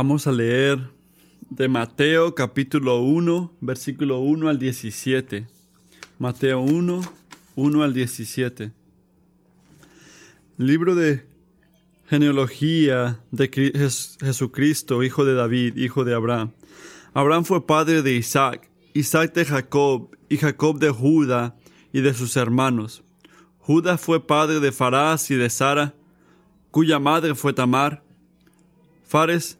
Vamos a leer de Mateo capítulo 1, versículo 1 al 17. Mateo 1, 1 al 17. Libro de genealogía de Jesucristo, hijo de David, hijo de Abraham. Abraham fue padre de Isaac, Isaac de Jacob, y Jacob de Judá y de sus hermanos. Judá fue padre de Farás y de Sara, cuya madre fue Tamar. Fares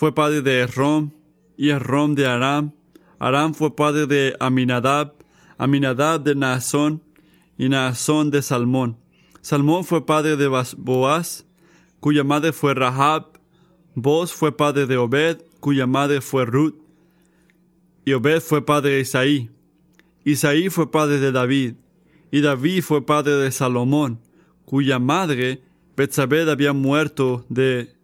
fue padre de Errom, y Errom de Aram. Aram fue padre de Aminadab, Aminadab de Naasón, y Naasón de Salmón. Salmón fue padre de Boaz, cuya madre fue Rahab. Boaz fue padre de Obed, cuya madre fue Ruth. Y Obed fue padre de Isaí. Isaí fue padre de David. Y David fue padre de Salomón, cuya madre Betsabé había muerto de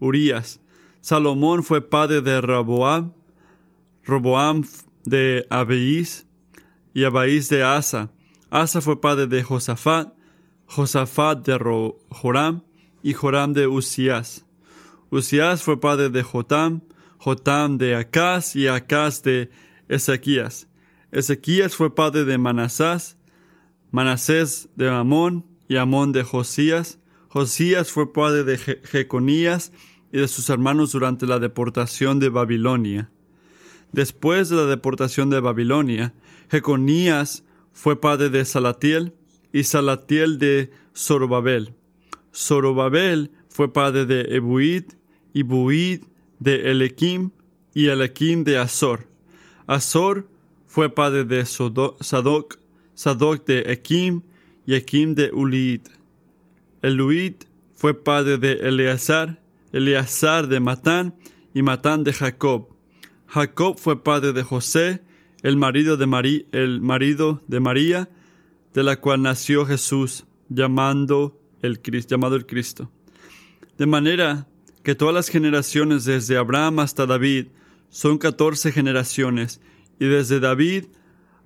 Urías. Salomón fue padre de Roboam, Roboam de Abeís y Abaís de Asa. Asa fue padre de Josafat, Josafat de Joram y Joram de Usías. Usías fue padre de Jotam, Jotam de Acaz y Acaz de Ezequías. Ezequías fue padre de Manasás, Manasés de Amón y Amón de Josías. Josías fue padre de Jeconías y de sus hermanos durante la deportación de Babilonia. Después de la deportación de Babilonia, Jeconías fue padre de Salatiel y Salatiel de Zorobabel. Zorobabel fue padre de Ebuid y Buid de Elequim y Elequim de Azor. Azor fue padre de Sadoc, Sadoc de Equim y Equim de Ulid. Eluid fue padre de Eleazar Eleazar de Matán y Matán de Jacob. Jacob fue padre de José, el marido de, María, de la cual nació Jesús, llamando el, llamado el Cristo. De manera que todas las generaciones desde Abraham hasta David son catorce generaciones, y desde David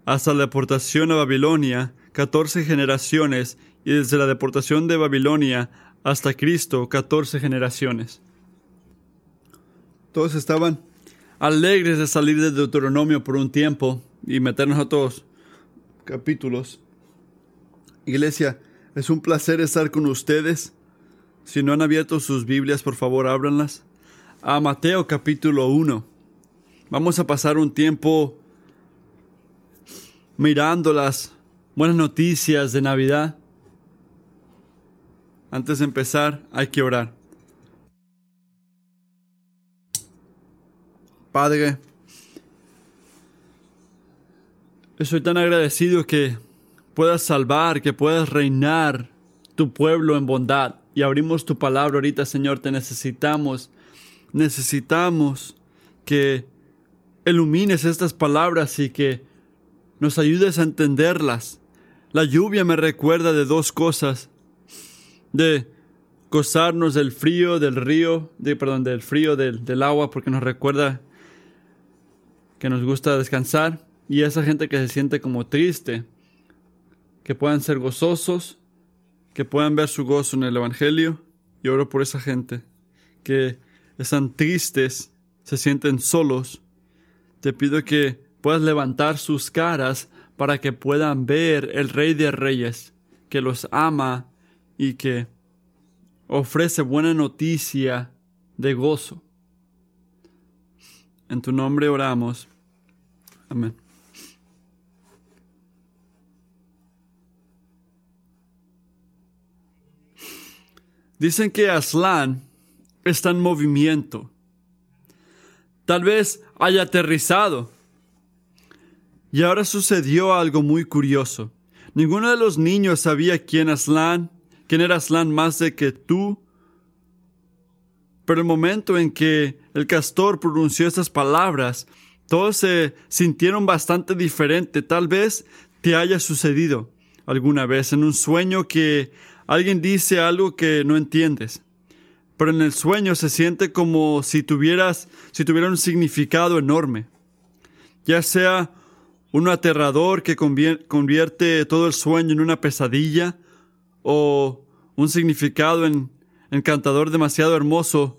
hasta la deportación a Babilonia, catorce generaciones, y desde la deportación de Babilonia hasta Cristo, catorce generaciones. Todos estaban alegres de salir de Deuteronomio por un tiempo y meternos a todos capítulos. Iglesia, es un placer estar con ustedes. Si no han abierto sus Biblias, por favor, ábranlas. A Mateo capítulo 1. Vamos a pasar un tiempo mirando las buenas noticias de Navidad. Antes de empezar, hay que orar. Padre, estoy tan agradecido que puedas salvar, que puedas reinar tu pueblo en bondad. Y abrimos tu palabra ahorita, Señor, te necesitamos. Necesitamos que ilumines estas palabras y que nos ayudes a entenderlas. La lluvia me recuerda de dos cosas de gozarnos del frío del río, de, perdón, del frío del, del agua, porque nos recuerda que nos gusta descansar, y esa gente que se siente como triste, que puedan ser gozosos, que puedan ver su gozo en el Evangelio, y oro por esa gente que están tristes, se sienten solos. Te pido que puedas levantar sus caras para que puedan ver el Rey de Reyes, que los ama y que ofrece buena noticia de gozo. En tu nombre oramos. Amén. Dicen que Aslan está en movimiento. Tal vez haya aterrizado. Y ahora sucedió algo muy curioso. Ninguno de los niños sabía quién Aslan quién era Aslan más de que tú. Pero el momento en que el castor pronunció estas palabras, todos se sintieron bastante diferente. Tal vez te haya sucedido alguna vez en un sueño que alguien dice algo que no entiendes. Pero en el sueño se siente como si tuvieras, si tuviera un significado enorme. Ya sea un aterrador que convierte todo el sueño en una pesadilla, o un significado encantador demasiado hermoso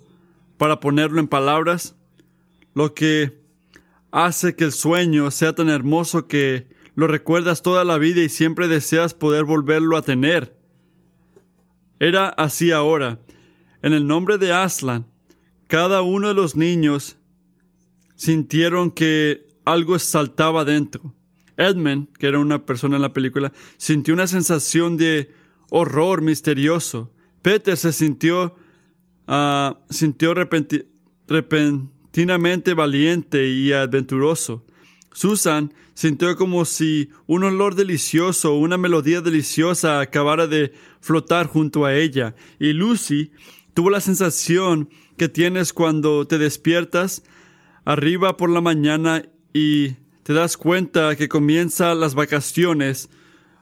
para ponerlo en palabras, lo que hace que el sueño sea tan hermoso que lo recuerdas toda la vida y siempre deseas poder volverlo a tener. Era así ahora. En el nombre de Aslan, cada uno de los niños sintieron que algo saltaba dentro. Edmund, que era una persona en la película, sintió una sensación de horror misterioso. Peter se sintió, uh, sintió repentinamente valiente y aventuroso. Susan sintió como si un olor delicioso, una melodía deliciosa acabara de flotar junto a ella. Y Lucy tuvo la sensación que tienes cuando te despiertas arriba por la mañana y te das cuenta que comienza las vacaciones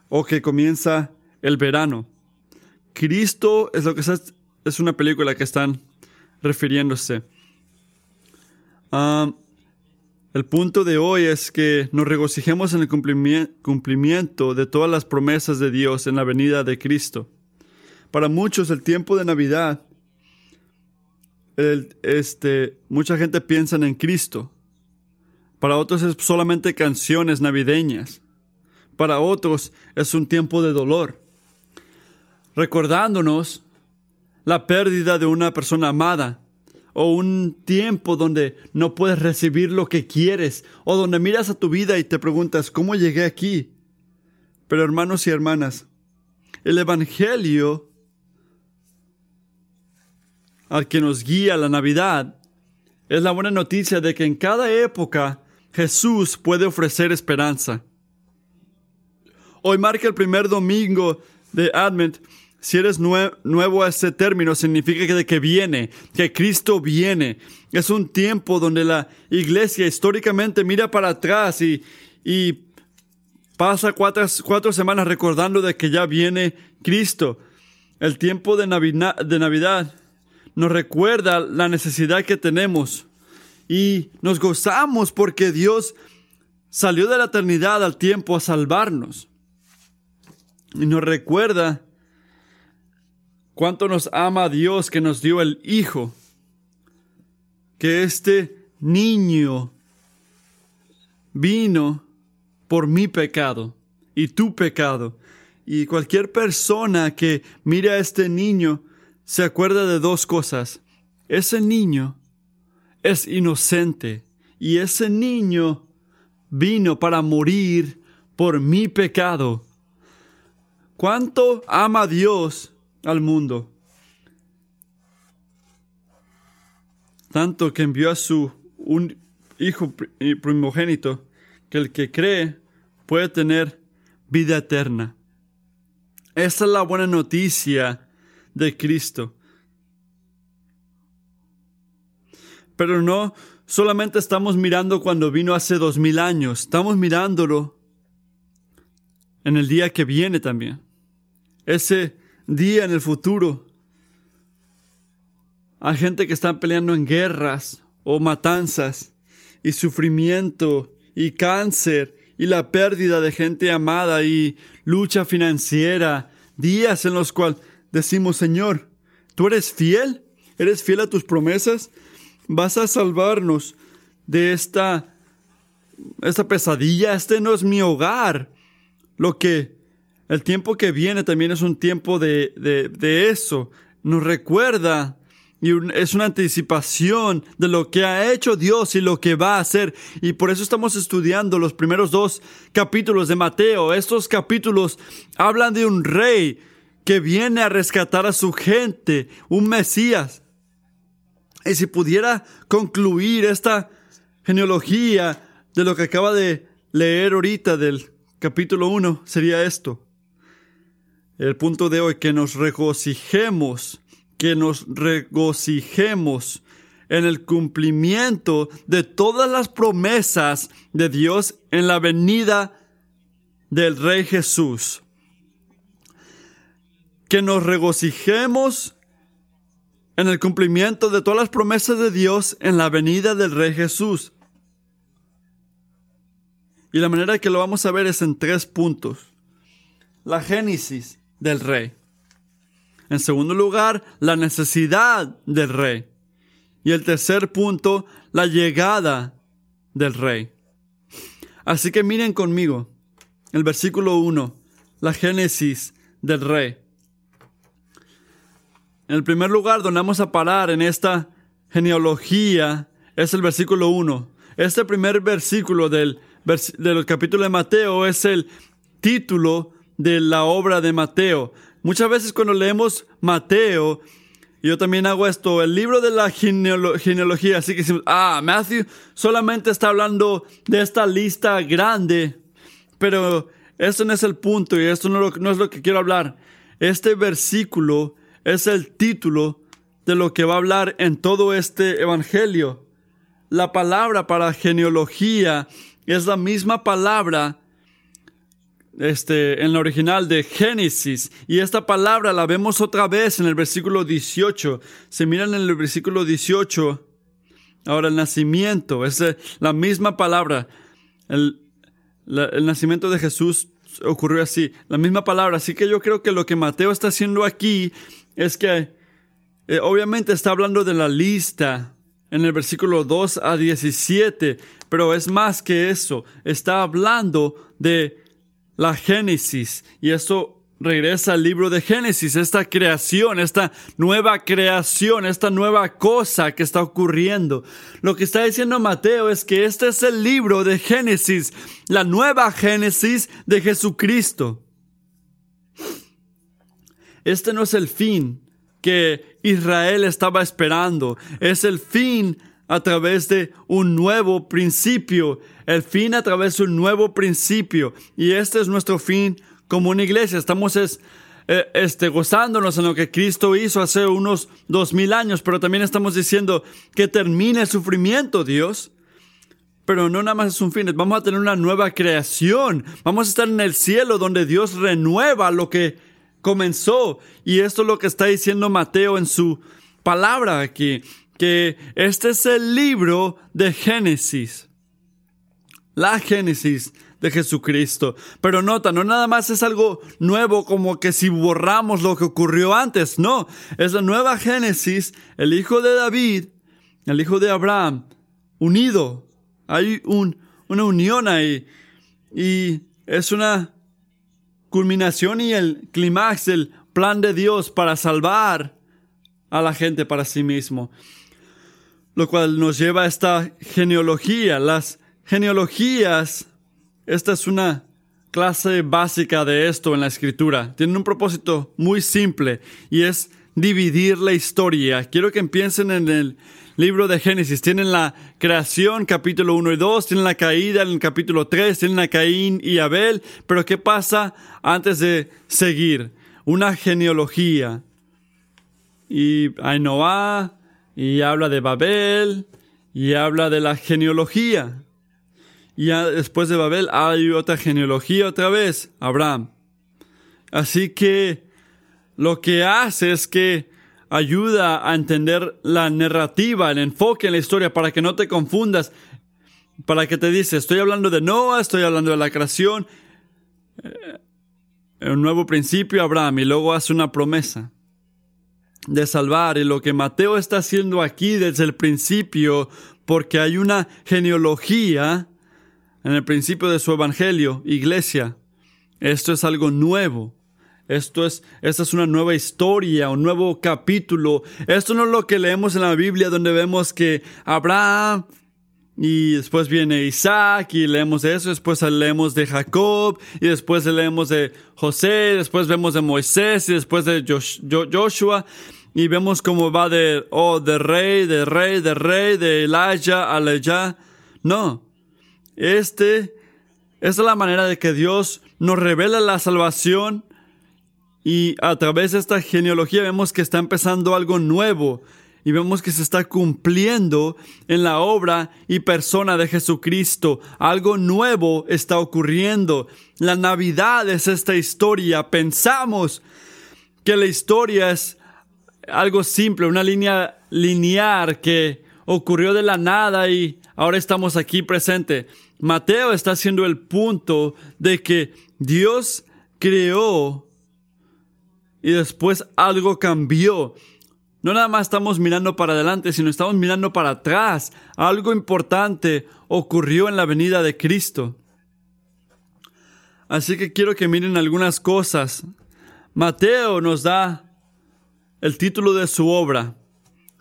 o que comienza el verano. Cristo es lo que es, es una película que están refiriéndose. Ah, el punto de hoy es que nos regocijemos en el cumplimiento de todas las promesas de Dios en la venida de Cristo. Para muchos el tiempo de Navidad, este, mucha gente piensa en Cristo. Para otros es solamente canciones navideñas. Para otros es un tiempo de dolor. Recordándonos la pérdida de una persona amada o un tiempo donde no puedes recibir lo que quieres, o donde miras a tu vida y te preguntas, ¿cómo llegué aquí? Pero hermanos y hermanas, el Evangelio al que nos guía la Navidad es la buena noticia de que en cada época Jesús puede ofrecer esperanza. Hoy marca el primer domingo de Advent si eres nuevo a ese término, significa que, de que viene, que Cristo viene. Es un tiempo donde la iglesia históricamente mira para atrás y, y pasa cuatro, cuatro, semanas recordando de que ya viene Cristo. El tiempo de de Navidad nos recuerda la necesidad que tenemos y nos gozamos porque Dios salió de la eternidad al tiempo a salvarnos. Y nos recuerda cuánto nos ama Dios que nos dio el Hijo, que este niño vino por mi pecado y tu pecado. Y cualquier persona que mire a este niño se acuerda de dos cosas. Ese niño es inocente y ese niño vino para morir por mi pecado. ¿Cuánto ama Dios al mundo. Tanto que envió a su un hijo primogénito, que el que cree puede tener vida eterna. Esa es la buena noticia de Cristo. Pero no solamente estamos mirando cuando vino hace dos mil años, estamos mirándolo en el día que viene también. Ese día en el futuro. Hay gente que está peleando en guerras o matanzas y sufrimiento y cáncer y la pérdida de gente amada y lucha financiera, días en los cuales decimos, Señor, tú eres fiel, eres fiel a tus promesas, vas a salvarnos de esta, esta pesadilla, este no es mi hogar. Lo que el tiempo que viene también es un tiempo de, de, eso. Nos recuerda y es una anticipación de lo que ha hecho Dios y lo que va a hacer. Y por eso estamos estudiando los primeros dos capítulos de Mateo. Estos capítulos hablan de un rey que viene a rescatar a su gente, un Mesías. Y si pudiera concluir esta genealogía de lo que acaba de leer ahorita del capítulo 1, sería esto el punto de hoy, que nos regocijemos, que nos regocijemos en el cumplimiento de todas las promesas de Dios en la venida del Rey Jesús. Que nos regocijemos en el cumplimiento de todas las promesas de Dios en la venida del Rey Jesús. Y la manera que lo vamos a ver es en tres puntos. La Génesis, del rey. En segundo lugar, la necesidad del rey. Y el tercer punto, la llegada del rey. Así que miren conmigo el versículo 1, la génesis del rey. En el primer lugar donde vamos a parar en esta genealogía es el versículo 1. Este primer versículo del, del capítulo de Mateo es el título de la obra de Mateo. Muchas veces cuando leemos Mateo, yo también hago esto, el libro de la genealogía, así que ah, Matthew solamente está hablando de esta lista grande, pero eso no es el punto y esto no es lo que quiero hablar. Este versículo es el título de lo que va a hablar en todo este evangelio. La palabra para genealogía es la misma palabra este, en la original de Génesis. Y esta palabra la vemos otra vez en el versículo 18. Se miran en el versículo 18. Ahora el nacimiento es eh, la misma palabra. El, el nacimiento de Jesús ocurrió así. La misma palabra. Así que yo creo que lo que Mateo está haciendo aquí es que eh, obviamente está hablando de la lista en el versículo 2 a 17, pero es más que eso. Está hablando de la Génesis. Y eso regresa al libro de Génesis, esta creación, esta nueva creación, esta nueva cosa que está ocurriendo. Lo que está diciendo Mateo es que este es el libro de Génesis, la nueva Génesis de Jesucristo. Este no es el fin que Israel estaba esperando, es el fin a través de un nuevo principio, el fin a través de un nuevo principio. Y este es nuestro fin como una iglesia. Estamos es, eh, este, gozándonos en lo que Cristo hizo hace unos dos mil años, pero también estamos diciendo que termine el sufrimiento, Dios. Pero no nada más es un fin, vamos a tener una nueva creación. Vamos a estar en el cielo donde Dios renueva lo que comenzó. Y esto es lo que está diciendo Mateo en su palabra aquí que este es el libro de Génesis. La Génesis de Jesucristo. Pero nota, no nada más es algo nuevo como que si borramos lo que ocurrió antes, no, es la nueva Génesis, el hijo de David, el hijo de Abraham, unido. Hay un, una unión ahí y es una culminación y el clímax del plan de Dios para salvar a la gente para sí mismo lo cual nos lleva a esta genealogía. Las genealogías, esta es una clase básica de esto en la escritura. Tienen un propósito muy simple y es dividir la historia. Quiero que empiecen en el libro de Génesis. Tienen la creación, capítulo 1 y 2, tienen la caída en el capítulo 3, tienen a Caín y Abel, pero ¿qué pasa antes de seguir? Una genealogía. Y hay Noah, y habla de Babel y habla de la genealogía. Y después de Babel hay otra genealogía otra vez, Abraham. Así que lo que hace es que ayuda a entender la narrativa, el enfoque en la historia para que no te confundas, para que te dice, estoy hablando de Noah, estoy hablando de la creación, eh, un nuevo principio, Abraham, y luego hace una promesa de salvar y lo que Mateo está haciendo aquí desde el principio, porque hay una genealogía en el principio de su evangelio, iglesia. Esto es algo nuevo. Esto es, esta es una nueva historia, un nuevo capítulo. Esto no es lo que leemos en la Biblia donde vemos que Abraham y después viene Isaac y leemos eso, después leemos de Jacob y después leemos de José, después vemos de Moisés y después de Joshua y vemos cómo va de, oh, de rey, de rey, de rey, de Elijah a Elijah. No, este, es la manera de que Dios nos revela la salvación y a través de esta genealogía vemos que está empezando algo nuevo y vemos que se está cumpliendo en la obra y persona de Jesucristo. Algo nuevo está ocurriendo. La Navidad es esta historia. Pensamos que la historia es algo simple, una línea lineal que ocurrió de la nada y ahora estamos aquí presente. Mateo está haciendo el punto de que Dios creó y después algo cambió no nada más estamos mirando para adelante, sino estamos mirando para atrás. Algo importante ocurrió en la venida de Cristo. Así que quiero que miren algunas cosas. Mateo nos da el título de su obra,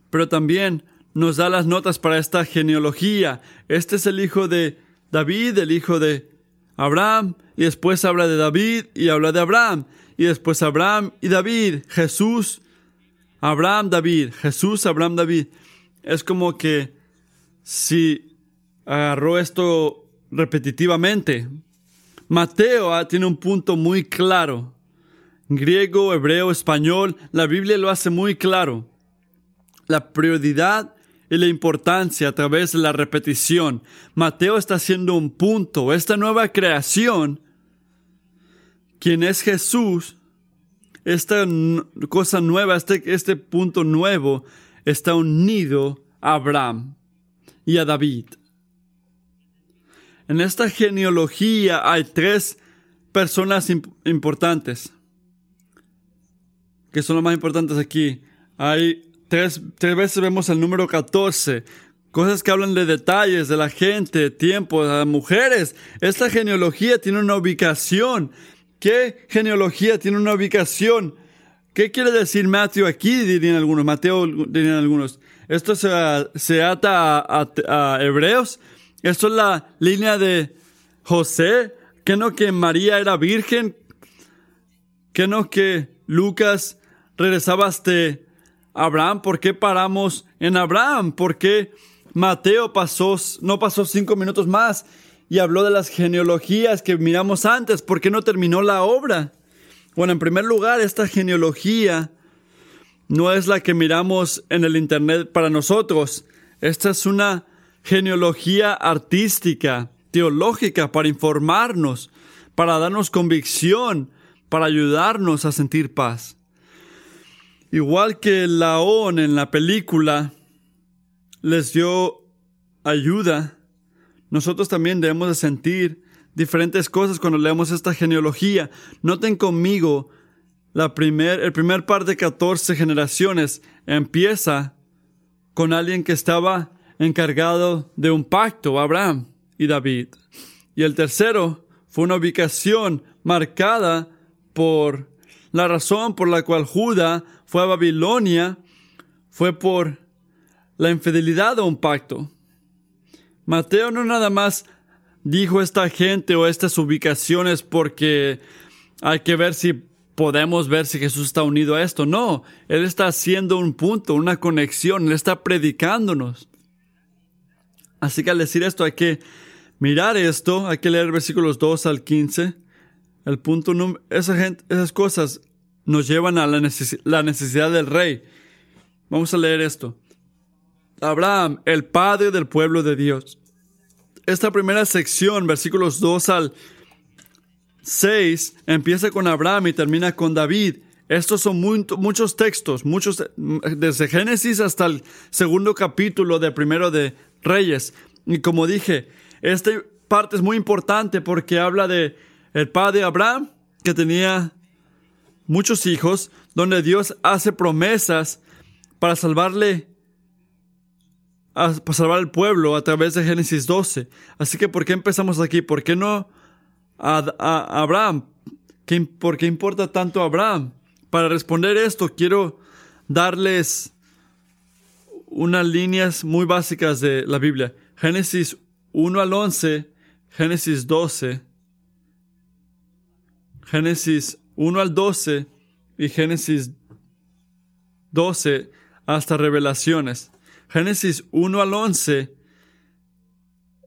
pero también nos da las notas para esta genealogía. Este es el hijo de David, el hijo de Abraham, y después habla de David y habla de Abraham, y después Abraham y David, Jesús, Abraham, David, Jesús, Abraham, David. Es como que si agarró esto repetitivamente. Mateo ah, tiene un punto muy claro. Griego, hebreo, español, la Biblia lo hace muy claro. La prioridad y la importancia a través de la repetición. Mateo está haciendo un punto. Esta nueva creación, quien es Jesús, esta cosa nueva, este, este punto nuevo, está unido a Abraham y a David. En esta genealogía hay tres personas importantes, que son los más importantes aquí. Hay tres, tres veces vemos el número 14, cosas que hablan de detalles, de la gente, tiempo, de las mujeres. Esta genealogía tiene una ubicación ¿Qué genealogía tiene una ubicación? ¿Qué quiere decir Mateo aquí? Dirían algunos, Mateo dirían algunos. Esto se, ata a, Hebreos. Esto es la línea de José. ¿Qué no que María era virgen? ¿Qué no que Lucas regresaba hasta Abraham? ¿Por qué paramos en Abraham? ¿Por qué Mateo pasó, no pasó cinco minutos más y habló de las genealogías que miramos antes. ¿Por qué no terminó la obra? Bueno, en primer lugar, esta genealogía no es la que miramos en el Internet para nosotros. Esta es una genealogía artística, teológica, para informarnos, para darnos convicción, para ayudarnos a sentir paz. Igual que Laón en la película les dio ayuda nosotros también debemos de sentir diferentes cosas cuando leemos esta genealogía. Noten conmigo, la primer, el primer par de 14 generaciones empieza con alguien que estaba encargado de un pacto, Abraham y David. Y el tercero fue una ubicación marcada por la razón por la cual Judá fue a Babilonia, fue por la infidelidad de un pacto. Mateo no nada más dijo esta gente o estas ubicaciones porque hay que ver si podemos ver si Jesús está unido a esto. No, Él está haciendo un punto, una conexión, Él está predicándonos. Así que al decir esto hay que mirar esto, hay que leer versículos 2 al 15. El punto esa gente, esas cosas nos llevan a la necesidad del rey. Vamos a leer esto. Abraham, el padre del pueblo de Dios. Esta primera sección, versículos 2 al 6, empieza con Abraham y termina con David. Estos son muchos textos, muchos, desde Génesis hasta el segundo capítulo de primero de Reyes. Y como dije, esta parte es muy importante porque habla de el padre Abraham, que tenía muchos hijos, donde Dios hace promesas para salvarle para salvar al pueblo a través de Génesis 12. Así que, ¿por qué empezamos aquí? ¿Por qué no a, Abraham? ¿Por qué importa tanto Abraham? Para responder esto, quiero darles unas líneas muy básicas de la Biblia. Génesis 1 al 11, Génesis 12, Génesis 1 al 12 y Génesis 12 hasta revelaciones. Génesis 1 al 11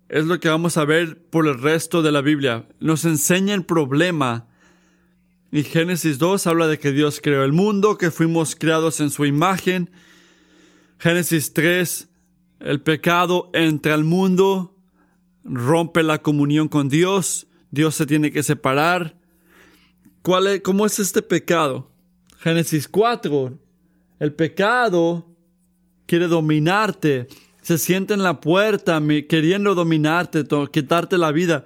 es lo que vamos a ver por el resto de la Biblia. Nos enseña el problema. Y Génesis 2 habla de que Dios creó el mundo, que fuimos creados en su imagen. Génesis 3, el pecado entra al mundo, rompe la comunión con Dios, Dios se tiene que separar. ¿Cuál es, ¿Cómo es este pecado? Génesis 4, el pecado quiere dominarte, se siente en la puerta queriendo dominarte, quitarte la vida.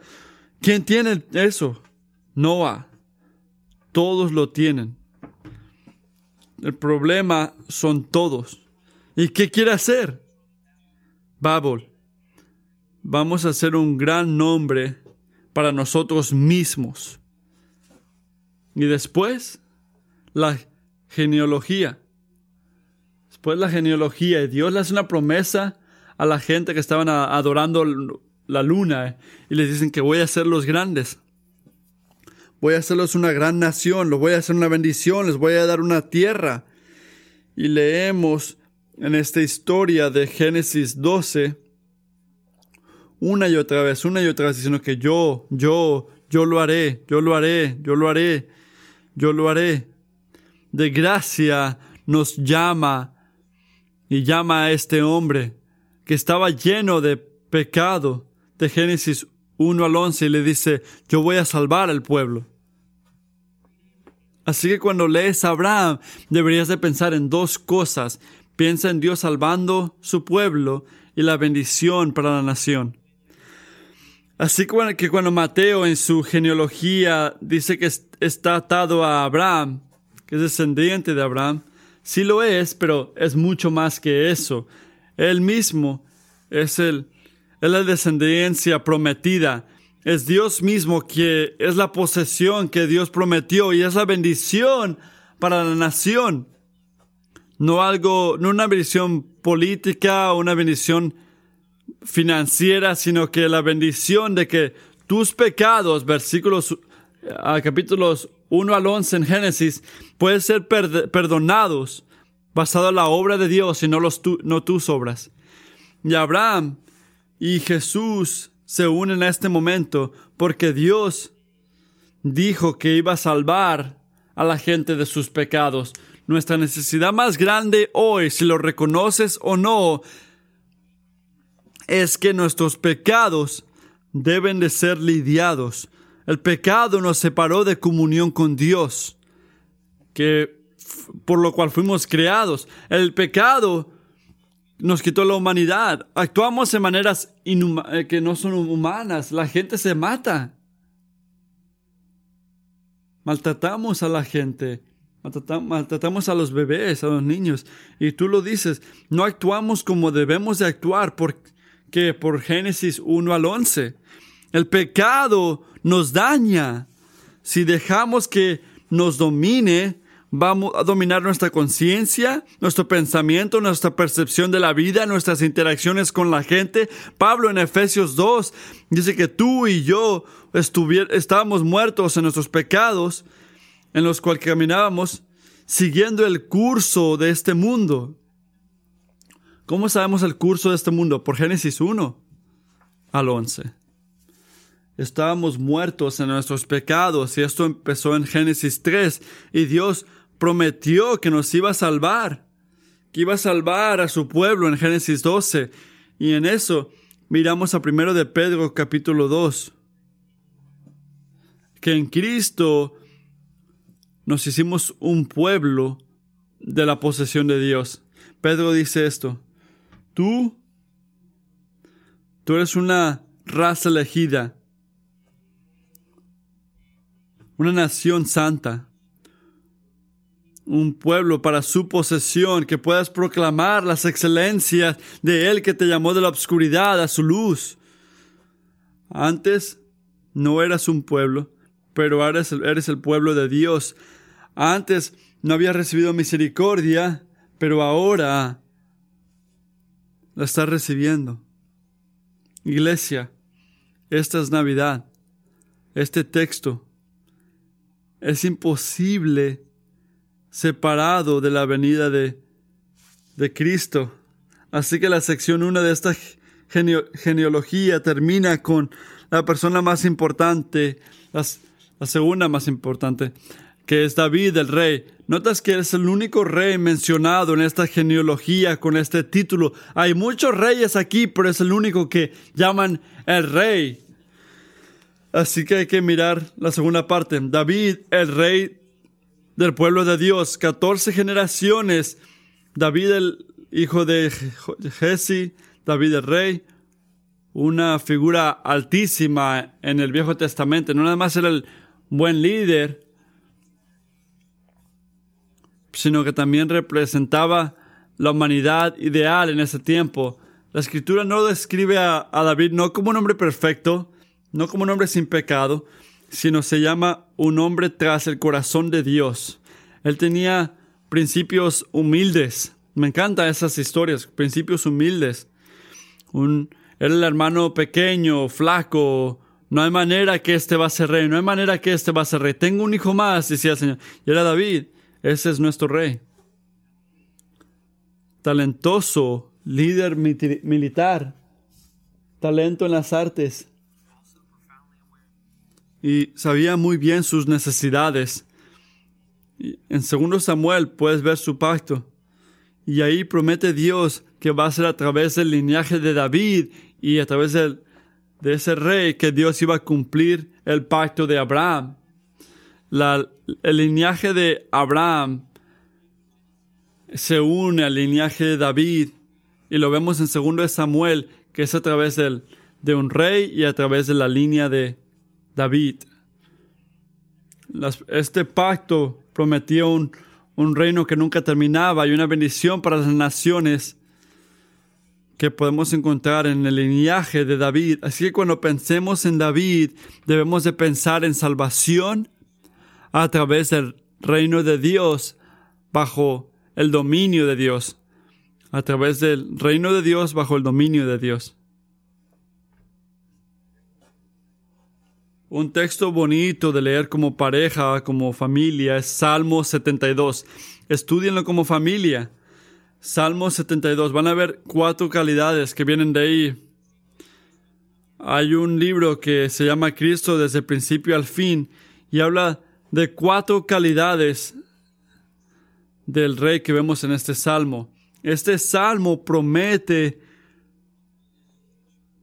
¿Quién tiene eso? Noah. Todos lo tienen. El problema son todos. ¿Y qué quiere hacer? Babel. Vamos a hacer un gran nombre para nosotros mismos. Y después, la genealogía. Después la genealogía. Dios le hace una promesa a la gente que estaban adorando la luna. Eh, y les dicen que voy a hacerlos grandes. Voy a hacerlos una gran nación. Los voy a hacer una bendición. Les voy a dar una tierra. Y leemos en esta historia de Génesis 12 una y otra vez, una y otra vez diciendo que yo, yo, yo lo haré, yo lo haré, yo lo haré yo lo haré. De gracia nos llama y llama a este hombre que estaba lleno de pecado de Génesis 1 al 11 y le dice, yo voy a salvar al pueblo. Así que cuando lees a Abraham, deberías de pensar en dos cosas. Piensa en Dios salvando su pueblo y la bendición para la nación. Así que cuando Mateo en su genealogía dice que está atado a Abraham, que es descendiente de Abraham, sí lo es, pero es mucho más que eso. Él mismo es el, es la descendencia prometida. Es Dios mismo que es la posesión que Dios prometió y es la bendición para la nación. No algo, no una bendición política o una bendición financiera, sino que la bendición de que tus pecados, versículos, a capítulos 1 al 11 en Génesis, pueden ser perdonados basado en la obra de Dios y no, los no tus obras. Y Abraham y Jesús se unen a este momento porque Dios dijo que iba a salvar a la gente de sus pecados. Nuestra necesidad más grande hoy, si lo reconoces o no, es que nuestros pecados deben de ser lidiados. El pecado nos separó de comunión con Dios, que por lo cual fuimos creados. El pecado nos quitó la humanidad. Actuamos de maneras eh, que no son humanas. La gente se mata. Maltratamos a la gente. Maltratamos a los bebés, a los niños. Y tú lo dices, no actuamos como debemos de actuar porque que por Génesis 1 al 11. El pecado nos daña. Si dejamos que nos domine, vamos a dominar nuestra conciencia, nuestro pensamiento, nuestra percepción de la vida, nuestras interacciones con la gente. Pablo en Efesios 2 dice que tú y yo estábamos muertos en nuestros pecados, en los cuales caminábamos siguiendo el curso de este mundo. ¿Cómo sabemos el curso de este mundo? Por Génesis 1 al 11. Estábamos muertos en nuestros pecados y esto empezó en Génesis 3 y Dios prometió que nos iba a salvar, que iba a salvar a su pueblo en Génesis 12 y en eso miramos a primero de Pedro capítulo 2 que en Cristo nos hicimos un pueblo de la posesión de Dios. Pedro dice esto, Tú, tú eres una raza elegida, una nación santa, un pueblo para su posesión, que puedas proclamar las excelencias de Él que te llamó de la oscuridad a su luz. Antes no eras un pueblo, pero eres eres el pueblo de Dios. Antes no habías recibido misericordia, pero ahora la está recibiendo. Iglesia, esta es Navidad. Este texto es imposible separado de la venida de, de Cristo. Así que la sección 1 de esta genealogía termina con la persona más importante, la segunda más importante, que es David el rey. Notas que es el único rey mencionado en esta genealogía con este título. Hay muchos reyes aquí, pero es el único que llaman el rey. Así que hay que mirar la segunda parte. David, el rey del pueblo de Dios. 14 generaciones. David, el hijo de Jesse, David el rey. Una figura altísima en el Viejo Testamento. No nada más era el buen líder, sino que también representaba la humanidad ideal en ese tiempo. La escritura no describe a, a David no como un hombre perfecto, no como un hombre sin pecado, sino se llama un hombre tras el corazón de Dios. Él tenía principios humildes. Me encantan esas historias, principios humildes. Un, era el hermano pequeño, flaco. No hay manera que este va a ser rey, no hay manera que este va a ser rey. Tengo un hijo más, decía el Señor. Y era David, ese es nuestro rey. Talentoso, líder militar, talento en las artes. Y sabía muy bien sus necesidades. en segundo Samuel puedes ver su pacto. Y ahí promete Dios que va a ser a través del linaje de David y a través de ese rey que Dios iba a cumplir el pacto de Abraham. el linaje de Abraham se une al linaje de David y lo vemos en segundo de Samuel que es a través del, de un rey y a través de la línea de David. este pacto prometía un, un reino que nunca terminaba y una bendición para las naciones que podemos encontrar en el linaje de David. Así que cuando pensemos en David, debemos de pensar en salvación a través del reino de Dios bajo el dominio de Dios. A través del reino de Dios bajo el dominio de Dios. Un texto bonito de leer como pareja, como familia, es Salmo 72. Estudienlo como familia. Salmo 72. Van a ver cuatro calidades que vienen de ahí. Hay un libro que se llama Cristo desde el principio al fin y habla de cuatro calidades del rey que vemos en este salmo. Este salmo promete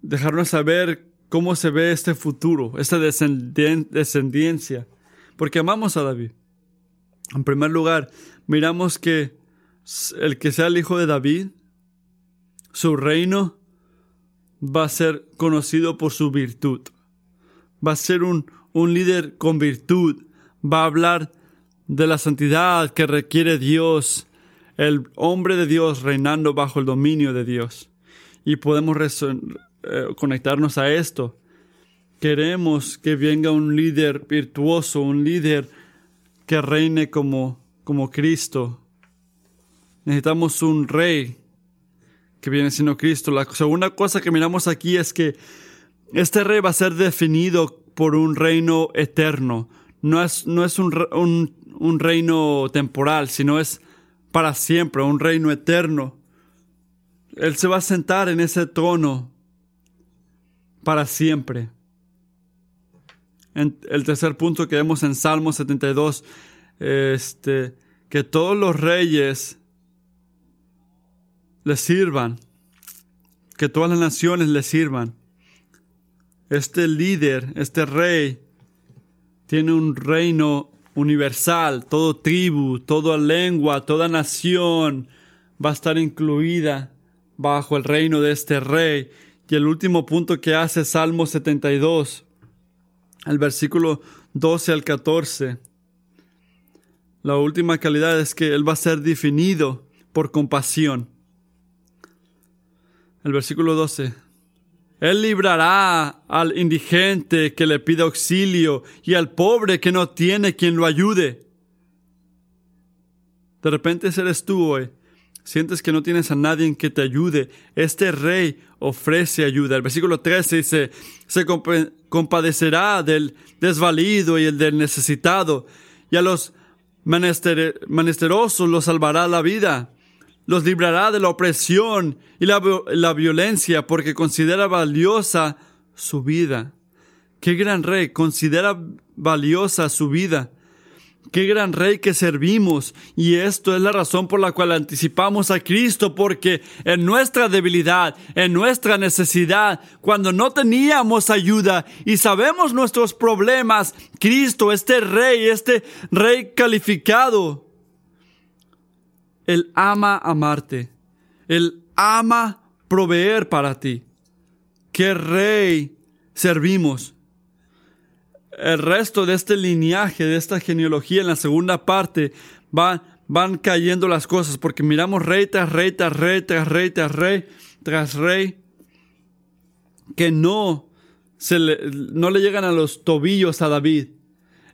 dejarnos saber cómo se ve este futuro, esta descendencia, porque amamos a David. En primer lugar, miramos que el que sea el hijo de David, su reino va a ser conocido por su virtud. Va a ser un, un líder con virtud. Va a hablar de la santidad que requiere Dios, el hombre de Dios reinando bajo el dominio de Dios. Y podemos eh, conectarnos a esto. Queremos que venga un líder virtuoso, un líder que reine como, como Cristo, Necesitamos un rey que viene siendo Cristo. La segunda cosa que miramos aquí es que este rey va a ser definido por un reino eterno. No es, no es un, un, un reino temporal, sino es para siempre, un reino eterno. Él se va a sentar en ese trono para siempre. En el tercer punto que vemos en Salmo 72, este, que todos los reyes le sirvan, que todas las naciones le sirvan. Este líder, este rey, tiene un reino universal, todo tribu, toda lengua, toda nación va a estar incluida bajo el reino de este rey. Y el último punto que hace Salmo 72, el versículo 12 al 14. La última calidad es que Él va a ser definido por compasión. El versículo 12. Él librará al indigente que le pide auxilio y al pobre que no tiene quien lo ayude. De repente eres tú hoy. Sientes que no tienes a nadie que te ayude. Este rey ofrece ayuda. El versículo 13 dice, se compadecerá del desvalido y el del necesitado, y a los menesterosos los salvará la vida los librará de la opresión y la, violencia porque considera valiosa su vida. Qué gran rey considera valiosa su vida. Qué gran rey que servimos. Y esto es la razón por la cual anticipamos a Cristo, porque en nuestra debilidad, en nuestra necesidad, cuando no teníamos ayuda y sabemos nuestros problemas, Cristo, este rey, este rey calificado, él ama amarte. Él ama proveer para ti. ¿Qué rey servimos? El resto de este lineaje, de esta genealogía en la segunda parte, va, van cayendo las cosas, porque miramos rey tras rey, tras rey, tras rey, tras rey, tras rey, que no, se le, no le llegan a los tobillos a David.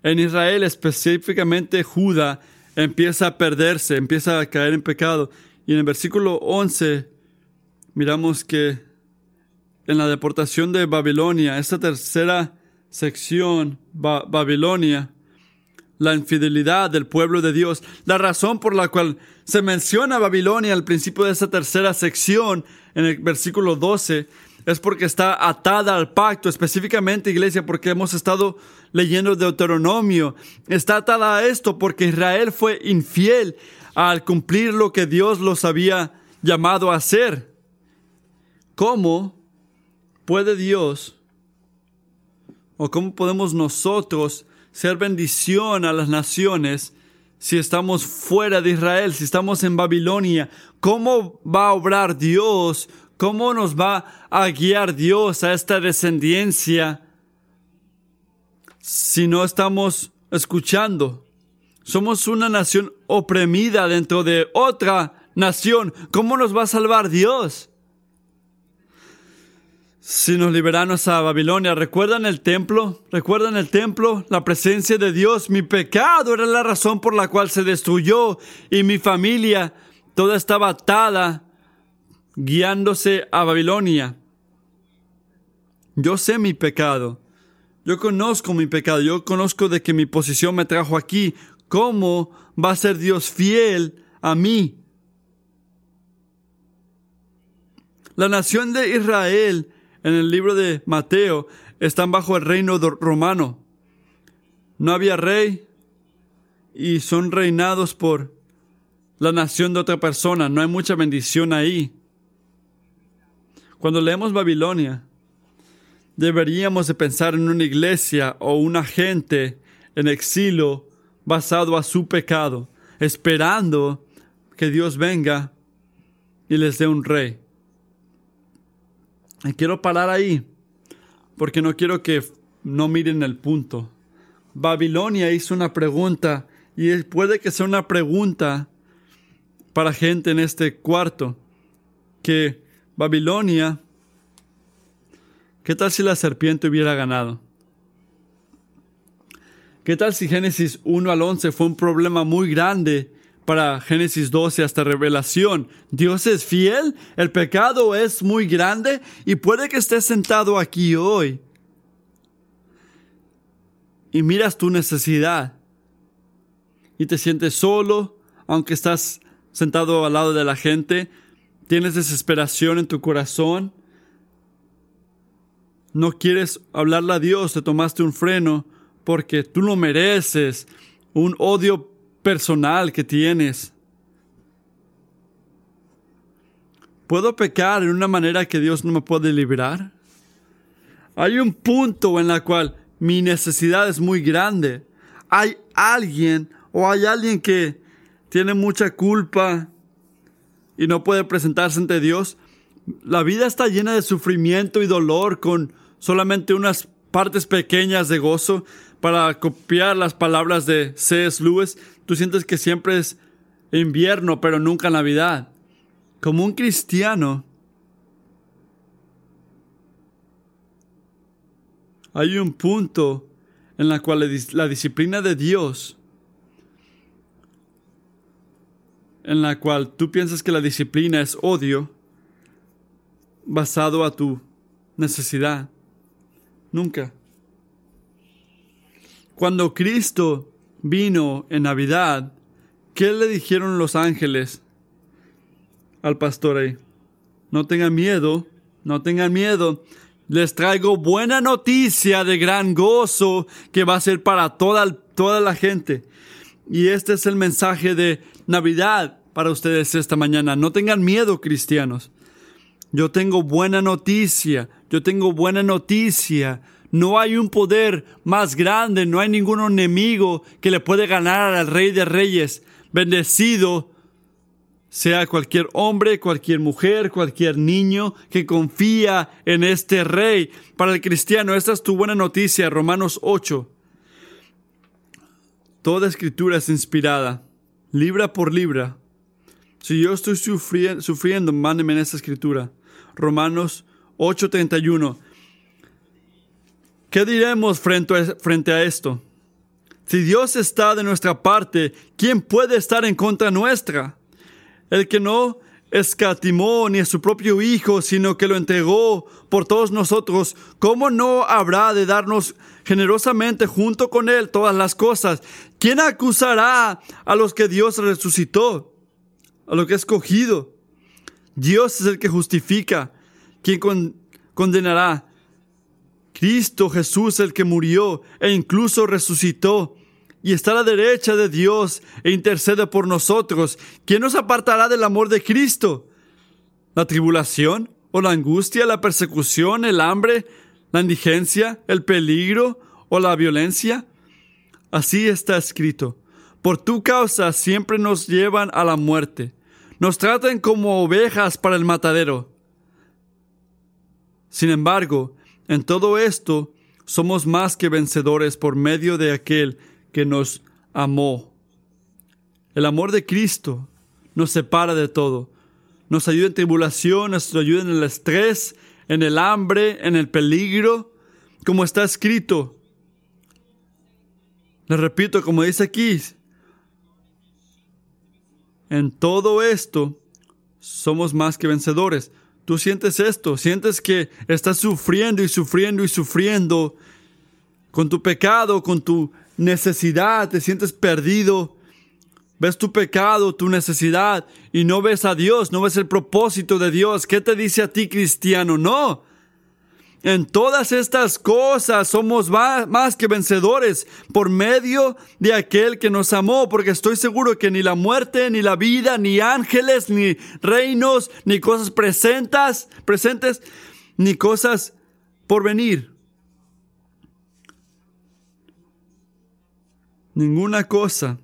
En Israel, específicamente Judá, empieza a perderse, empieza a caer en pecado. Y en el versículo 11 miramos que en la deportación de Babilonia, esta tercera sección, Babilonia, la infidelidad del pueblo de Dios, la razón por la cual se menciona Babilonia al principio de esta tercera sección, en el versículo 12, es porque está atada al pacto, específicamente iglesia, porque hemos estado leyendo Deuteronomio, está atada a esto porque Israel fue infiel al cumplir lo que Dios los había llamado a hacer. ¿Cómo puede Dios o cómo podemos nosotros ser bendición a las naciones si estamos fuera de Israel, si estamos en Babilonia? ¿Cómo va a obrar Dios? ¿Cómo nos va a guiar Dios a esta descendencia si no estamos escuchando? Somos una nación oprimida dentro de otra nación. ¿Cómo nos va a salvar Dios? Si nos liberamos a Babilonia, ¿recuerdan el templo? ¿Recuerdan el templo? La presencia de Dios. Mi pecado era la razón por la cual se destruyó y mi familia toda estaba atada, guiándose a Babilonia. Yo sé mi pecado. Yo conozco mi pecado. Yo conozco de que mi posición me trajo aquí. ¿Cómo va a ser Dios fiel a mí? La nación de Israel en el libro de Mateo están bajo el reino romano. No había rey y son reinados por la nación de otra persona. No hay mucha bendición ahí. Cuando leemos Babilonia, deberíamos de pensar en una iglesia o una gente en exilio basado a su pecado, esperando que Dios venga y les dé un rey. Y quiero parar ahí, porque no quiero que no miren el punto. Babilonia hizo una pregunta, y puede que sea una pregunta para gente en este cuarto, que Babilonia, ¿qué tal si la serpiente hubiera ganado? ¿Qué tal si Génesis 1 al 11 fue un problema muy grande para Génesis 12 hasta Revelación. Dios es fiel, el pecado es muy grande y puede que estés sentado aquí hoy y miras tu necesidad y te sientes solo, aunque estás sentado al lado de la gente, tienes desesperación en tu corazón, no quieres hablarle a Dios, te tomaste un freno porque tú lo mereces, un odio personal que tienes. ¿Puedo pecar en una manera que Dios no me puede liberar? Hay un punto en el cual mi necesidad es muy grande. Hay alguien o hay alguien que tiene mucha culpa y no puede presentarse ante Dios. La vida está llena de sufrimiento y dolor con solamente unas partes pequeñas de gozo. Para copiar las palabras de C.S. Lewis, tú sientes que siempre es invierno, pero nunca Navidad. Como un cristiano, hay un punto en la cual la disciplina de Dios, en la cual tú piensas que la disciplina es odio, basado a tu necesidad. Nunca. Cuando Cristo vino en Navidad, ¿qué le dijeron los ángeles al pastor ahí? No tengan miedo, no tengan miedo. Les traigo buena noticia de gran gozo que va a ser para toda, toda la gente. Y este es el mensaje de Navidad para ustedes esta mañana. No tengan miedo, cristianos. Yo tengo buena noticia, yo tengo buena noticia no hay un poder más grande, no hay ningún enemigo que le puede ganar al Rey de Reyes. Bendecido sea cualquier hombre, cualquier mujer, cualquier niño que confía en este Rey. Para el cristiano, esta es tu buena noticia, Romanos 8. Toda escritura es inspirada libra por libra. Si yo estoy sufriendo, sufriendo mándeme en esta escritura. Romanos 8:31. ¿Qué diremos frente a, esto? Si Dios está de nuestra parte, ¿quién puede estar en contra nuestra? El que no escatimó ni a su propio Hijo, sino que lo entregó por todos nosotros, ¿cómo no habrá de darnos generosamente junto con Él todas las cosas? ¿Quién acusará a los que Dios resucitó? A lo que ha escogido. Dios es el que justifica. ¿Quién condenará? Cristo Jesús el que murió e incluso resucitó y está a la derecha de Dios e intercede por nosotros. ¿Quién nos apartará del amor de Cristo? ¿La tribulación o la angustia, la persecución, el hambre, la indigencia, el peligro o la violencia? Así está escrito. Por tu causa siempre nos llevan a la muerte. Nos tratan como ovejas para el matadero. Sin embargo, en todo esto somos más que vencedores por medio de aquel que nos amó. El amor de Cristo nos separa de todo. Nos ayuda en tribulación, nos ayuda en el estrés, en el hambre, en el peligro, como está escrito. Le repito, como dice aquí, en todo esto somos más que vencedores. Tú sientes esto, sientes que estás sufriendo y sufriendo y sufriendo con tu pecado, con tu necesidad, te sientes perdido, ves tu pecado, tu necesidad y no ves a Dios, no ves el propósito de Dios. ¿Qué te dice a ti cristiano? No. En todas estas cosas somos más que vencedores por medio de aquel que nos amó, porque estoy seguro que ni la muerte, ni la vida, ni ángeles, ni reinos, ni cosas presentes, presentes, ni cosas por venir Ninguna cosa,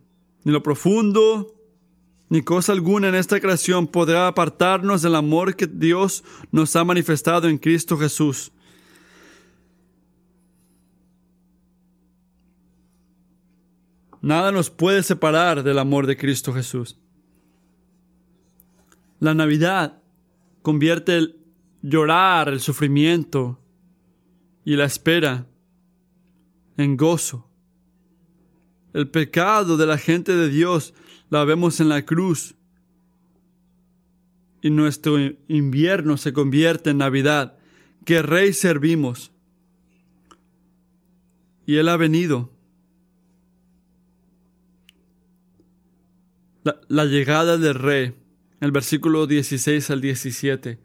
ni lo profundo, ni cosa alguna en esta creación podrá apartarnos del amor que Dios nos ha manifestado en Cristo Jesús. Nada nos puede separar del amor de Cristo Jesús. La Navidad convierte el llorar, el sufrimiento y la espera en gozo. El pecado de la gente de Dios la vemos en la cruz. Y nuestro invierno se convierte en Navidad. Que Rey servimos. Y Él ha venido. La, llegada del Rey. El versículo 16 al 17.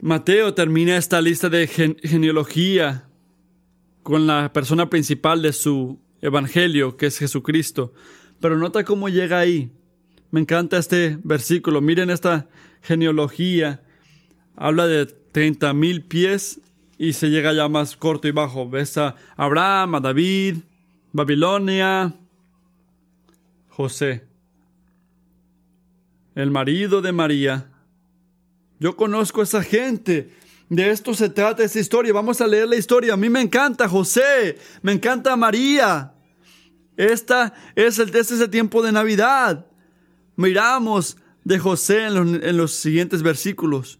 Mateo termina esta lista de genealogía con la persona principal de su evangelio, que es Jesucristo. Pero nota cómo llega ahí. Me encanta este versículo. Miren esta genealogía. Habla de 30 mil pies y se llega ya más corto y bajo. Ves a Abraham, a David, Babilonia, José, el marido de María. Yo conozco a esa gente. De esto se trata esta historia. Vamos a leer la historia. A mí me encanta José, me encanta María. Esta es el, este es el tiempo de Navidad. Miramos de José en los, en los siguientes versículos.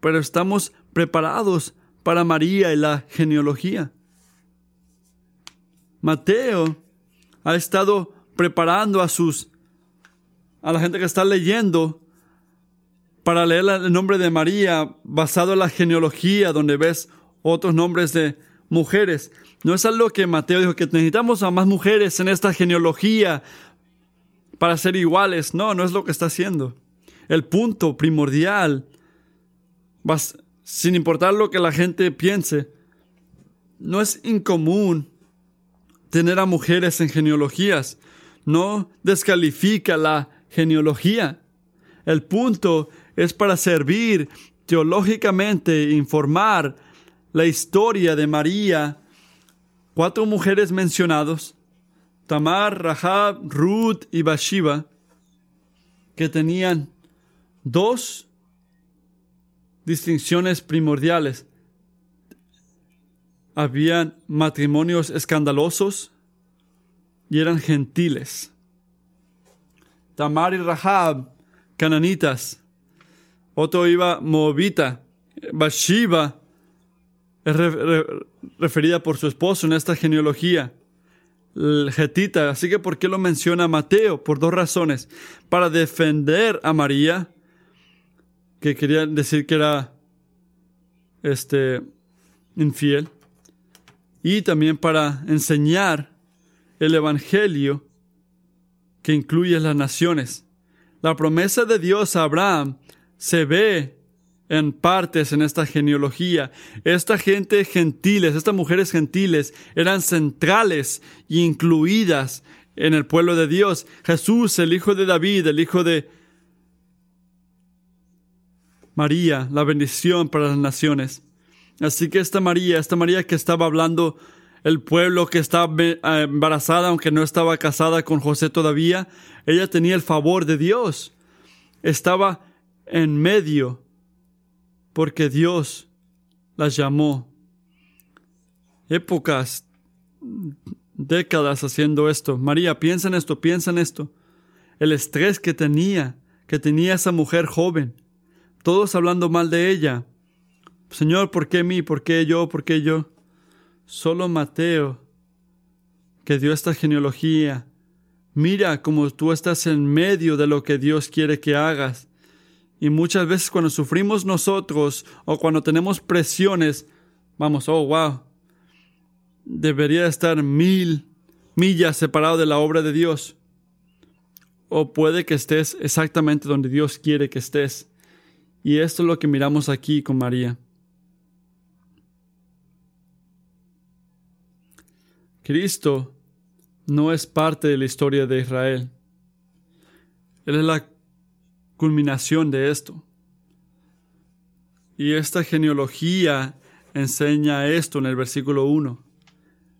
Pero estamos preparados para María y la genealogía. Mateo ha estado preparando a sus a la gente que está leyendo para leer el nombre de María basado en la genealogía donde ves otros nombres de mujeres. No es algo que Mateo dijo que necesitamos a más mujeres en esta genealogía para ser iguales. No, no es lo que está haciendo. El punto primordial, sin importar lo que la gente piense, no es incomún tener a mujeres en genealogías. No descalifica la genealogía. El punto es para servir teológicamente, informar la historia de María cuatro mujeres mencionados, Tamar, Rahab, Ruth y Bathsheba, que tenían dos distinciones primordiales. Habían matrimonios escandalosos y eran gentiles. Tamar y Rahab, cananitas. Otro iba Moabita. Bathsheba referida por su esposo en esta genealogía. El Getita. Así que, ¿por qué lo menciona Mateo? Por dos razones. Para defender a María, que quería decir que era este, infiel. Y también para enseñar el Evangelio que incluye las naciones. La promesa de Dios a Abraham se ve en partes en esta genealogía. Esta gente gentiles, estas mujeres gentiles eran centrales e incluidas en el pueblo de Dios. Jesús, el hijo de David, el hijo de María, la bendición para las naciones. Así que esta María, esta María que estaba hablando el pueblo que estaba eh, embarazada, aunque no estaba casada con José todavía, ella tenía el favor de Dios. Estaba en medio porque Dios las llamó. Épocas, décadas haciendo esto. María, piensa en esto, piensa en esto. El estrés que tenía, que tenía esa mujer joven. Todos hablando mal de ella. Señor, ¿por qué mí? ¿Por qué yo? ¿Por qué yo? Solo Mateo, que dio esta genealogía, mira cómo tú estás en medio de lo que Dios quiere que hagas. Y muchas veces cuando sufrimos nosotros o cuando tenemos presiones, vamos, oh, wow, debería estar mil millas separado de la obra de Dios. O puede que estés exactamente donde Dios quiere que estés. Y esto es lo que miramos aquí con María. Cristo no es parte de la historia de Israel. Él es la culminación de esto. Y esta genealogía enseña esto en el versículo 1.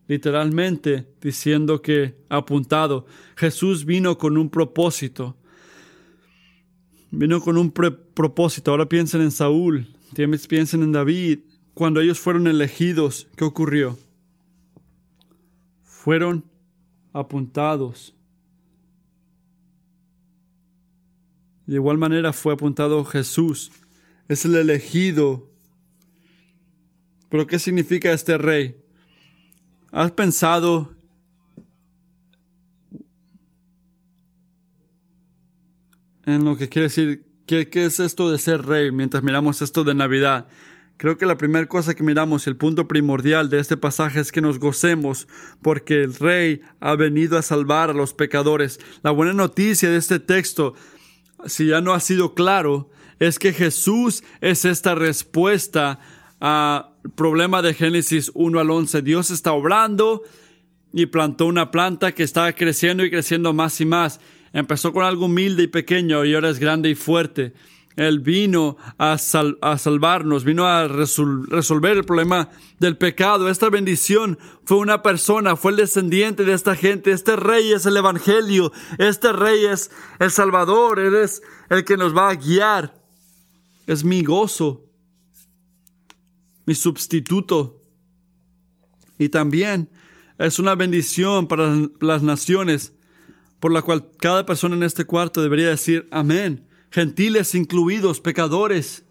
Literalmente diciendo que, apuntado, Jesús vino con un propósito. Vino con un propósito. Ahora piensen en Saúl, piensen en David. Cuando ellos fueron elegidos, ¿qué ocurrió? Fueron apuntados. De igual manera fue apuntado Jesús. Es el elegido. Pero ¿qué significa este rey? ¿Has pensado en lo que quiere decir? ¿Qué, ¿Qué, es esto de ser rey mientras miramos esto de Navidad? Creo que la primera cosa que miramos, el punto primordial de este pasaje es que nos gocemos porque el Rey ha venido a salvar a los pecadores. La buena noticia de este texto, si ya no ha sido claro, es que Jesús es esta respuesta al problema de Génesis 1 al 11. Dios está obrando y plantó una planta que está creciendo y creciendo más y más. Empezó con algo humilde y pequeño y ahora es grande y fuerte. Él vino a, salvarnos, vino a resolver el problema del pecado. Esta bendición fue una persona, fue el descendiente de esta gente. Este rey es el Evangelio. Este rey es el Salvador. Él es el que nos va a guiar. Es mi gozo, mi sustituto. Y también es una bendición para las naciones, por la cual cada persona en este cuarto debería decir amén gentiles incluidos, pecadores.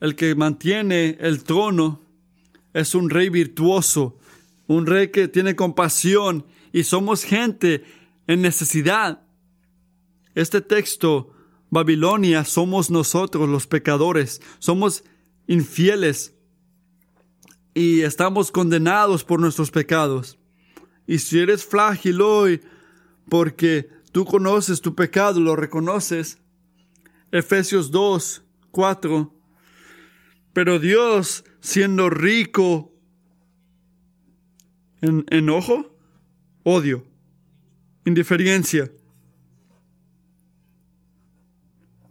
El que mantiene el trono es un rey virtuoso, un rey que tiene compasión y somos gente en necesidad. Este texto, Babilonia, somos nosotros los pecadores, somos infieles y estamos condenados por nuestros pecados. Y si eres frágil hoy porque tú conoces tu pecado, lo reconoces, Efesios 2, 4. Pero Dios, siendo rico en enojo, odio, indiferencia.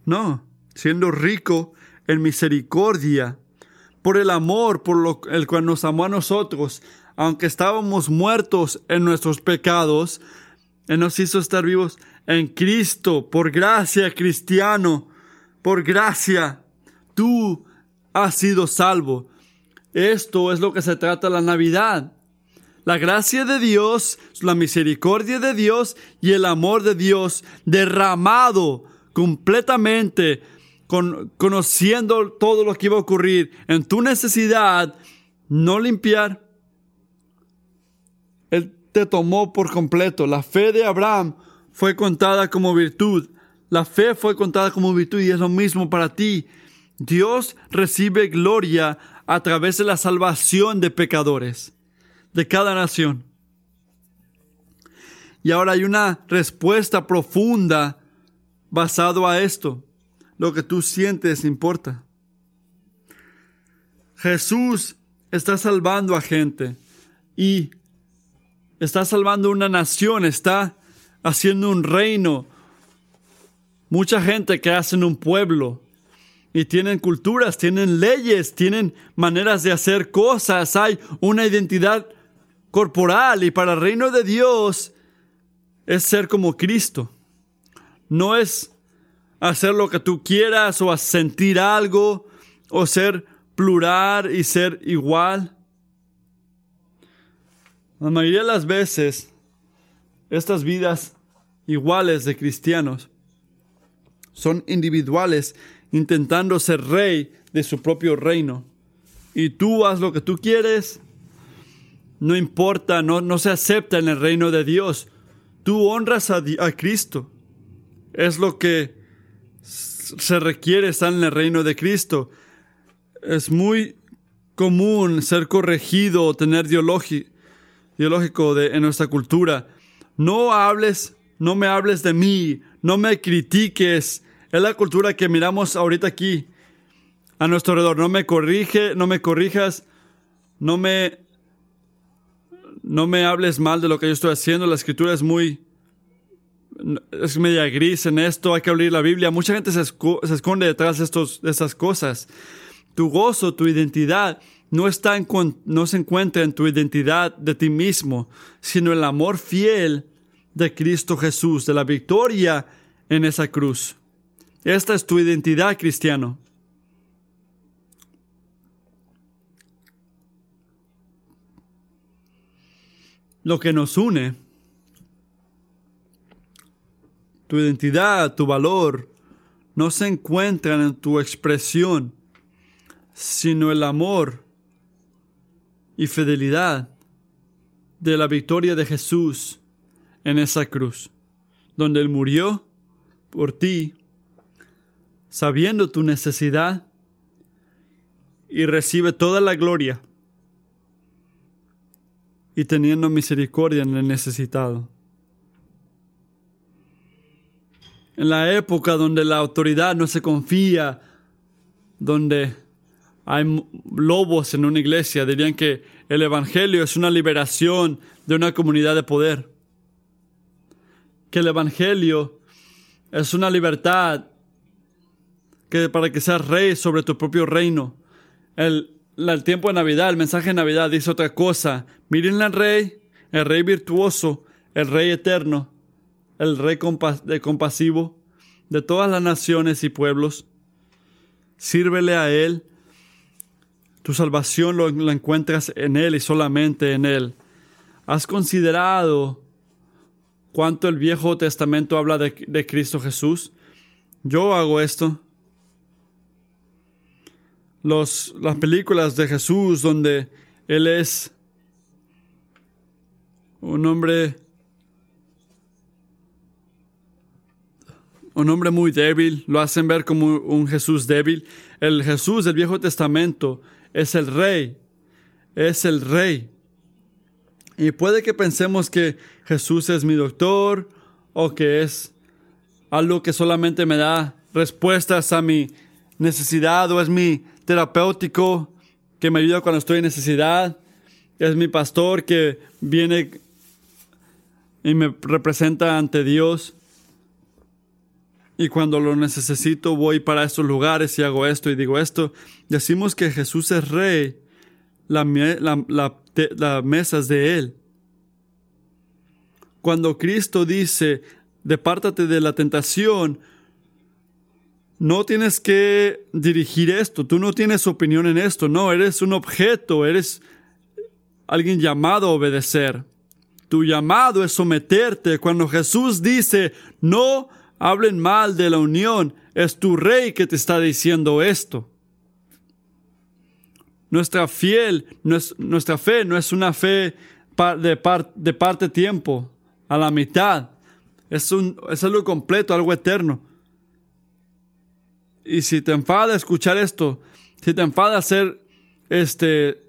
No, siendo rico en misericordia, por el amor por lo, el cual nos amó a nosotros, aunque estábamos muertos en nuestros pecados, Él nos hizo estar vivos en Cristo, por gracia, cristiano, por gracia, tú has sido salvo. Esto es lo que se trata la Navidad. la gracia de Dios, la misericordia de Dios y el amor de Dios derramado completamente, con, conociendo todo lo que iba a ocurrir en tu necesidad, no limpiar. Te tomó por completo. La fe de Abraham fue contada como virtud. La fe fue contada como virtud y es lo mismo para ti. Dios recibe gloria a través de la salvación de pecadores de cada nación. Y ahora hay una respuesta profunda basado a esto. Lo que tú sientes importa. Jesús está salvando a gente y está salvando una nación, está haciendo un reino. Mucha gente que hace un pueblo y tienen culturas, tienen leyes, tienen maneras de hacer cosas, hay una identidad corporal y para el reino de Dios es ser como Cristo. No es hacer lo que tú quieras o sentir algo o ser plural y ser igual. La mayoría de las veces, estas vidas iguales de cristianos son individuales intentando ser rey de su propio reino. Y tú haz lo que tú quieres no importa, no, no se acepta en el reino de Dios. Tú honras a, a Cristo. Es lo que se requiere estar en el reino de Cristo. Es muy común ser corregido o tener ideológico de, en nuestra cultura. No hables, no me hables de mí, no me critiques. Es la cultura que miramos ahorita aquí, a nuestro alrededor. No me corrige, no me corrijas, no me no me hables mal de lo que yo estoy haciendo, la escritura es muy, es media gris en esto, hay que abrir la Biblia. Mucha gente se, esconde detrás de, estos, de estas cosas. Tu gozo, tu identidad, no, está en, no se encuentra en tu identidad de ti mismo, sino el amor fiel de Cristo Jesús, de la victoria en esa cruz. Esta es tu identidad, cristiano. lo que nos une, tu identidad, tu valor, no se encuentran en tu expresión, sino el amor y fidelidad de la victoria de Jesús en esa cruz, donde Él murió por ti, sabiendo tu necesidad, y recibe toda la gloria y teniendo misericordia en el necesitado. En la época donde la autoridad no se confía, donde hay lobos en una iglesia, dirían que el Evangelio es una liberación de una comunidad de poder. Que el Evangelio es una libertad que para que seas rey sobre tu propio reino. El el tiempo de Navidad, el mensaje de Navidad dice otra cosa. Miren al rey, el rey virtuoso, el rey eterno, el rey compasivo de todas las naciones y pueblos. Sírvele a él. Tu salvación lo, la encuentras en él y solamente en él. ¿Has considerado cuánto el Viejo Testamento habla de Cristo Jesús? Yo hago esto las películas de Jesús donde Él es un hombre, un hombre muy débil, lo hacen ver como un Jesús débil. El Jesús del Viejo Testamento es el rey, es el rey. Y puede que pensemos que Jesús es mi doctor o que es algo que solamente me da respuestas a mi necesidad o es mi terapéutico que me ayuda cuando estoy en necesidad. Es mi pastor que viene y me representa ante Dios. Y cuando lo necesito voy para estos lugares y hago esto y digo esto. Decimos que Jesús es rey. La, la mesa es de Él. Cuando Cristo dice, depártate de la tentación, no tienes que dirigir esto, tú no tienes opinión en esto, no, eres un objeto, eres alguien llamado a obedecer. Tu llamado es someterte. Cuando Jesús dice, no hablen mal de la unión, es tu rey que te está diciendo esto. Nuestra fiel, nuestra fe no es una fe de, parte tiempo, a la mitad. Es, algo completo, algo eterno. Y si te enfada escuchar esto, si te enfada ser este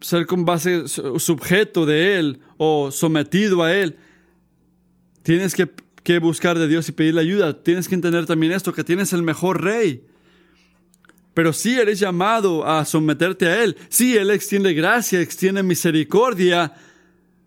ser con base sujeto de él o sometido a él, tienes que, que buscar de Dios y pedirle ayuda. Tienes que entender también esto, que tienes el mejor rey. Pero si eres llamado a someterte a Él. Sí, Él extiende gracia, extiende misericordia.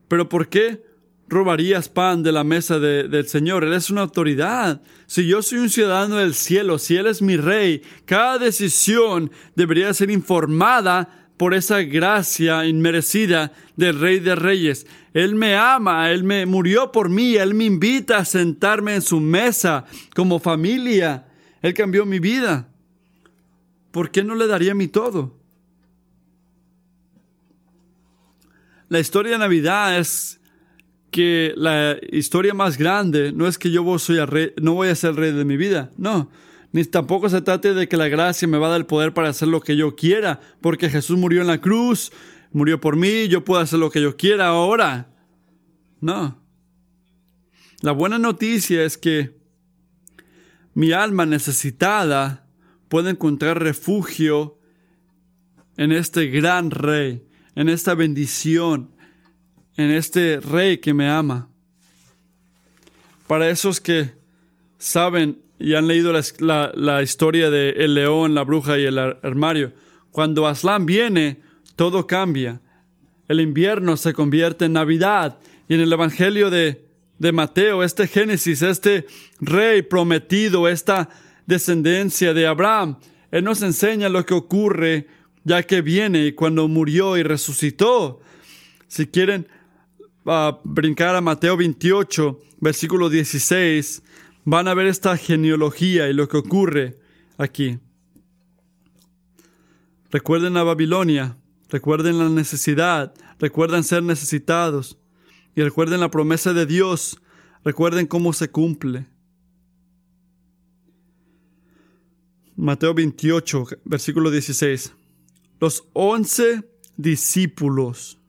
Pero ¿por qué robarías pan de la mesa del Señor? Él es una autoridad. Si yo soy un ciudadano del cielo, si Él es mi rey, cada decisión debería ser informada por esa gracia inmerecida del Rey de Reyes. Él me ama, Él me murió por mí, Él me invita a sentarme en su mesa como familia. Él cambió mi vida. ¿Por qué no le daría mi todo? La historia de Navidad es que la historia más grande no es que yo soy rey, no voy a ser rey de mi vida, no. Ni tampoco se trate de que la gracia me va a dar el poder para hacer lo que yo quiera, porque Jesús murió en la cruz, murió por mí, yo puedo hacer lo que yo quiera ahora. No. La buena noticia es que mi alma necesitada puede encontrar refugio en este gran rey, en esta bendición, en este rey que me ama. Para esos que saben y han leído la, historia de el león, la bruja y el armario, cuando Aslan viene, todo cambia. El invierno se convierte en Navidad. Y en el Evangelio de, de Mateo, este Génesis, este rey prometido, esta descendencia de Abraham, Él nos enseña lo que ocurre ya que viene y cuando murió y resucitó. Si quieren uh, brincar a Mateo 28, versículo 16, van a ver esta genealogía y lo que ocurre aquí. Recuerden a Babilonia, recuerden la necesidad, recuerden ser necesitados y recuerden la promesa de Dios, recuerden cómo se cumple. Mateo 28, versículo 16. Los once discípulos.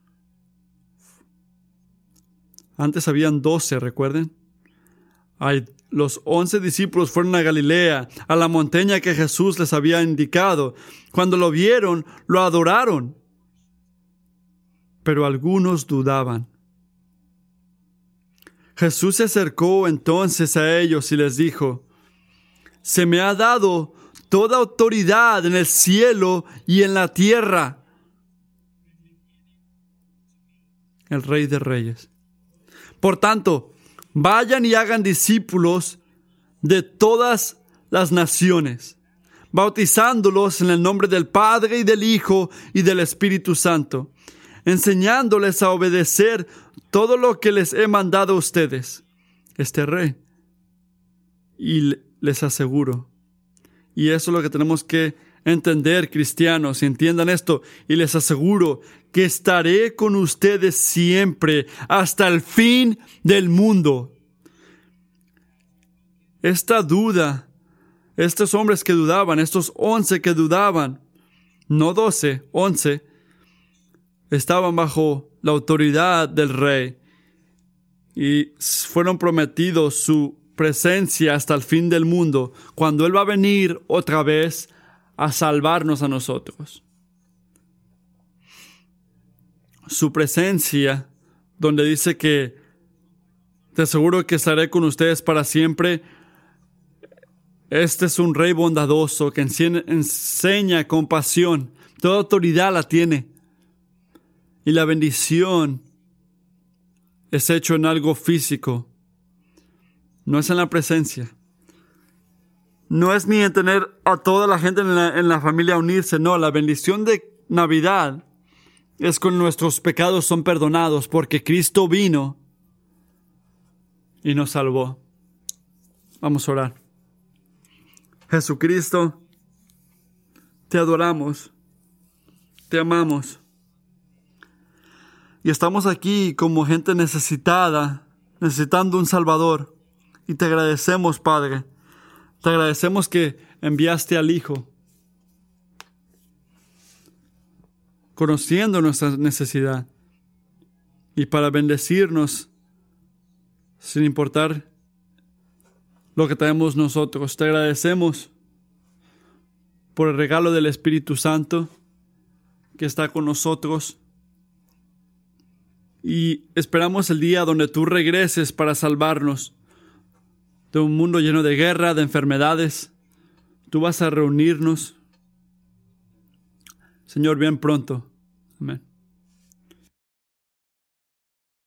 Antes habían doce, recuerden. Hay los once discípulos fueron a Galilea, a la montaña que Jesús les había indicado. Cuando lo vieron, lo adoraron. Pero algunos dudaban. Jesús se acercó entonces a ellos y les dijo, Se me ha dado toda autoridad en el cielo y en la tierra. El Rey de Reyes. Por tanto, Vayan y hagan discípulos de todas las naciones, bautizándolos en el nombre del Padre y del Hijo y del Espíritu Santo, enseñándoles a obedecer todo lo que les he mandado a ustedes, este rey. Y les aseguro, y eso es lo que tenemos que entender, cristianos, entiendan esto, y les aseguro que estaré con ustedes siempre hasta el fin del mundo. Esta duda, estos hombres que dudaban, estos once que dudaban, no doce, once, estaban bajo la autoridad del rey y fueron prometidos su presencia hasta el fin del mundo, cuando Él va a venir otra vez a salvarnos a nosotros. Su presencia, donde dice que te aseguro que estaré con ustedes para siempre. Este es un rey bondadoso que enseña compasión. Toda autoridad la tiene. Y la bendición es hecho en algo físico. No es en la presencia no es ni en tener a toda la gente en la, familia unirse, no, la bendición de Navidad es con nuestros pecados son perdonados porque Cristo vino y nos salvó. Vamos a orar. Jesucristo, te adoramos, te amamos. Y estamos aquí como gente necesitada, necesitando un Salvador. Y te agradecemos, Padre. Te agradecemos que enviaste al Hijo, conociendo nuestra necesidad y para bendecirnos sin importar lo que tenemos nosotros. Te agradecemos por el regalo del Espíritu Santo que está con nosotros. Y esperamos el día donde tú regreses para salvarnos de un mundo lleno de guerra, de enfermedades. Tú vas a reunirnos. Señor, bien pronto. Amén.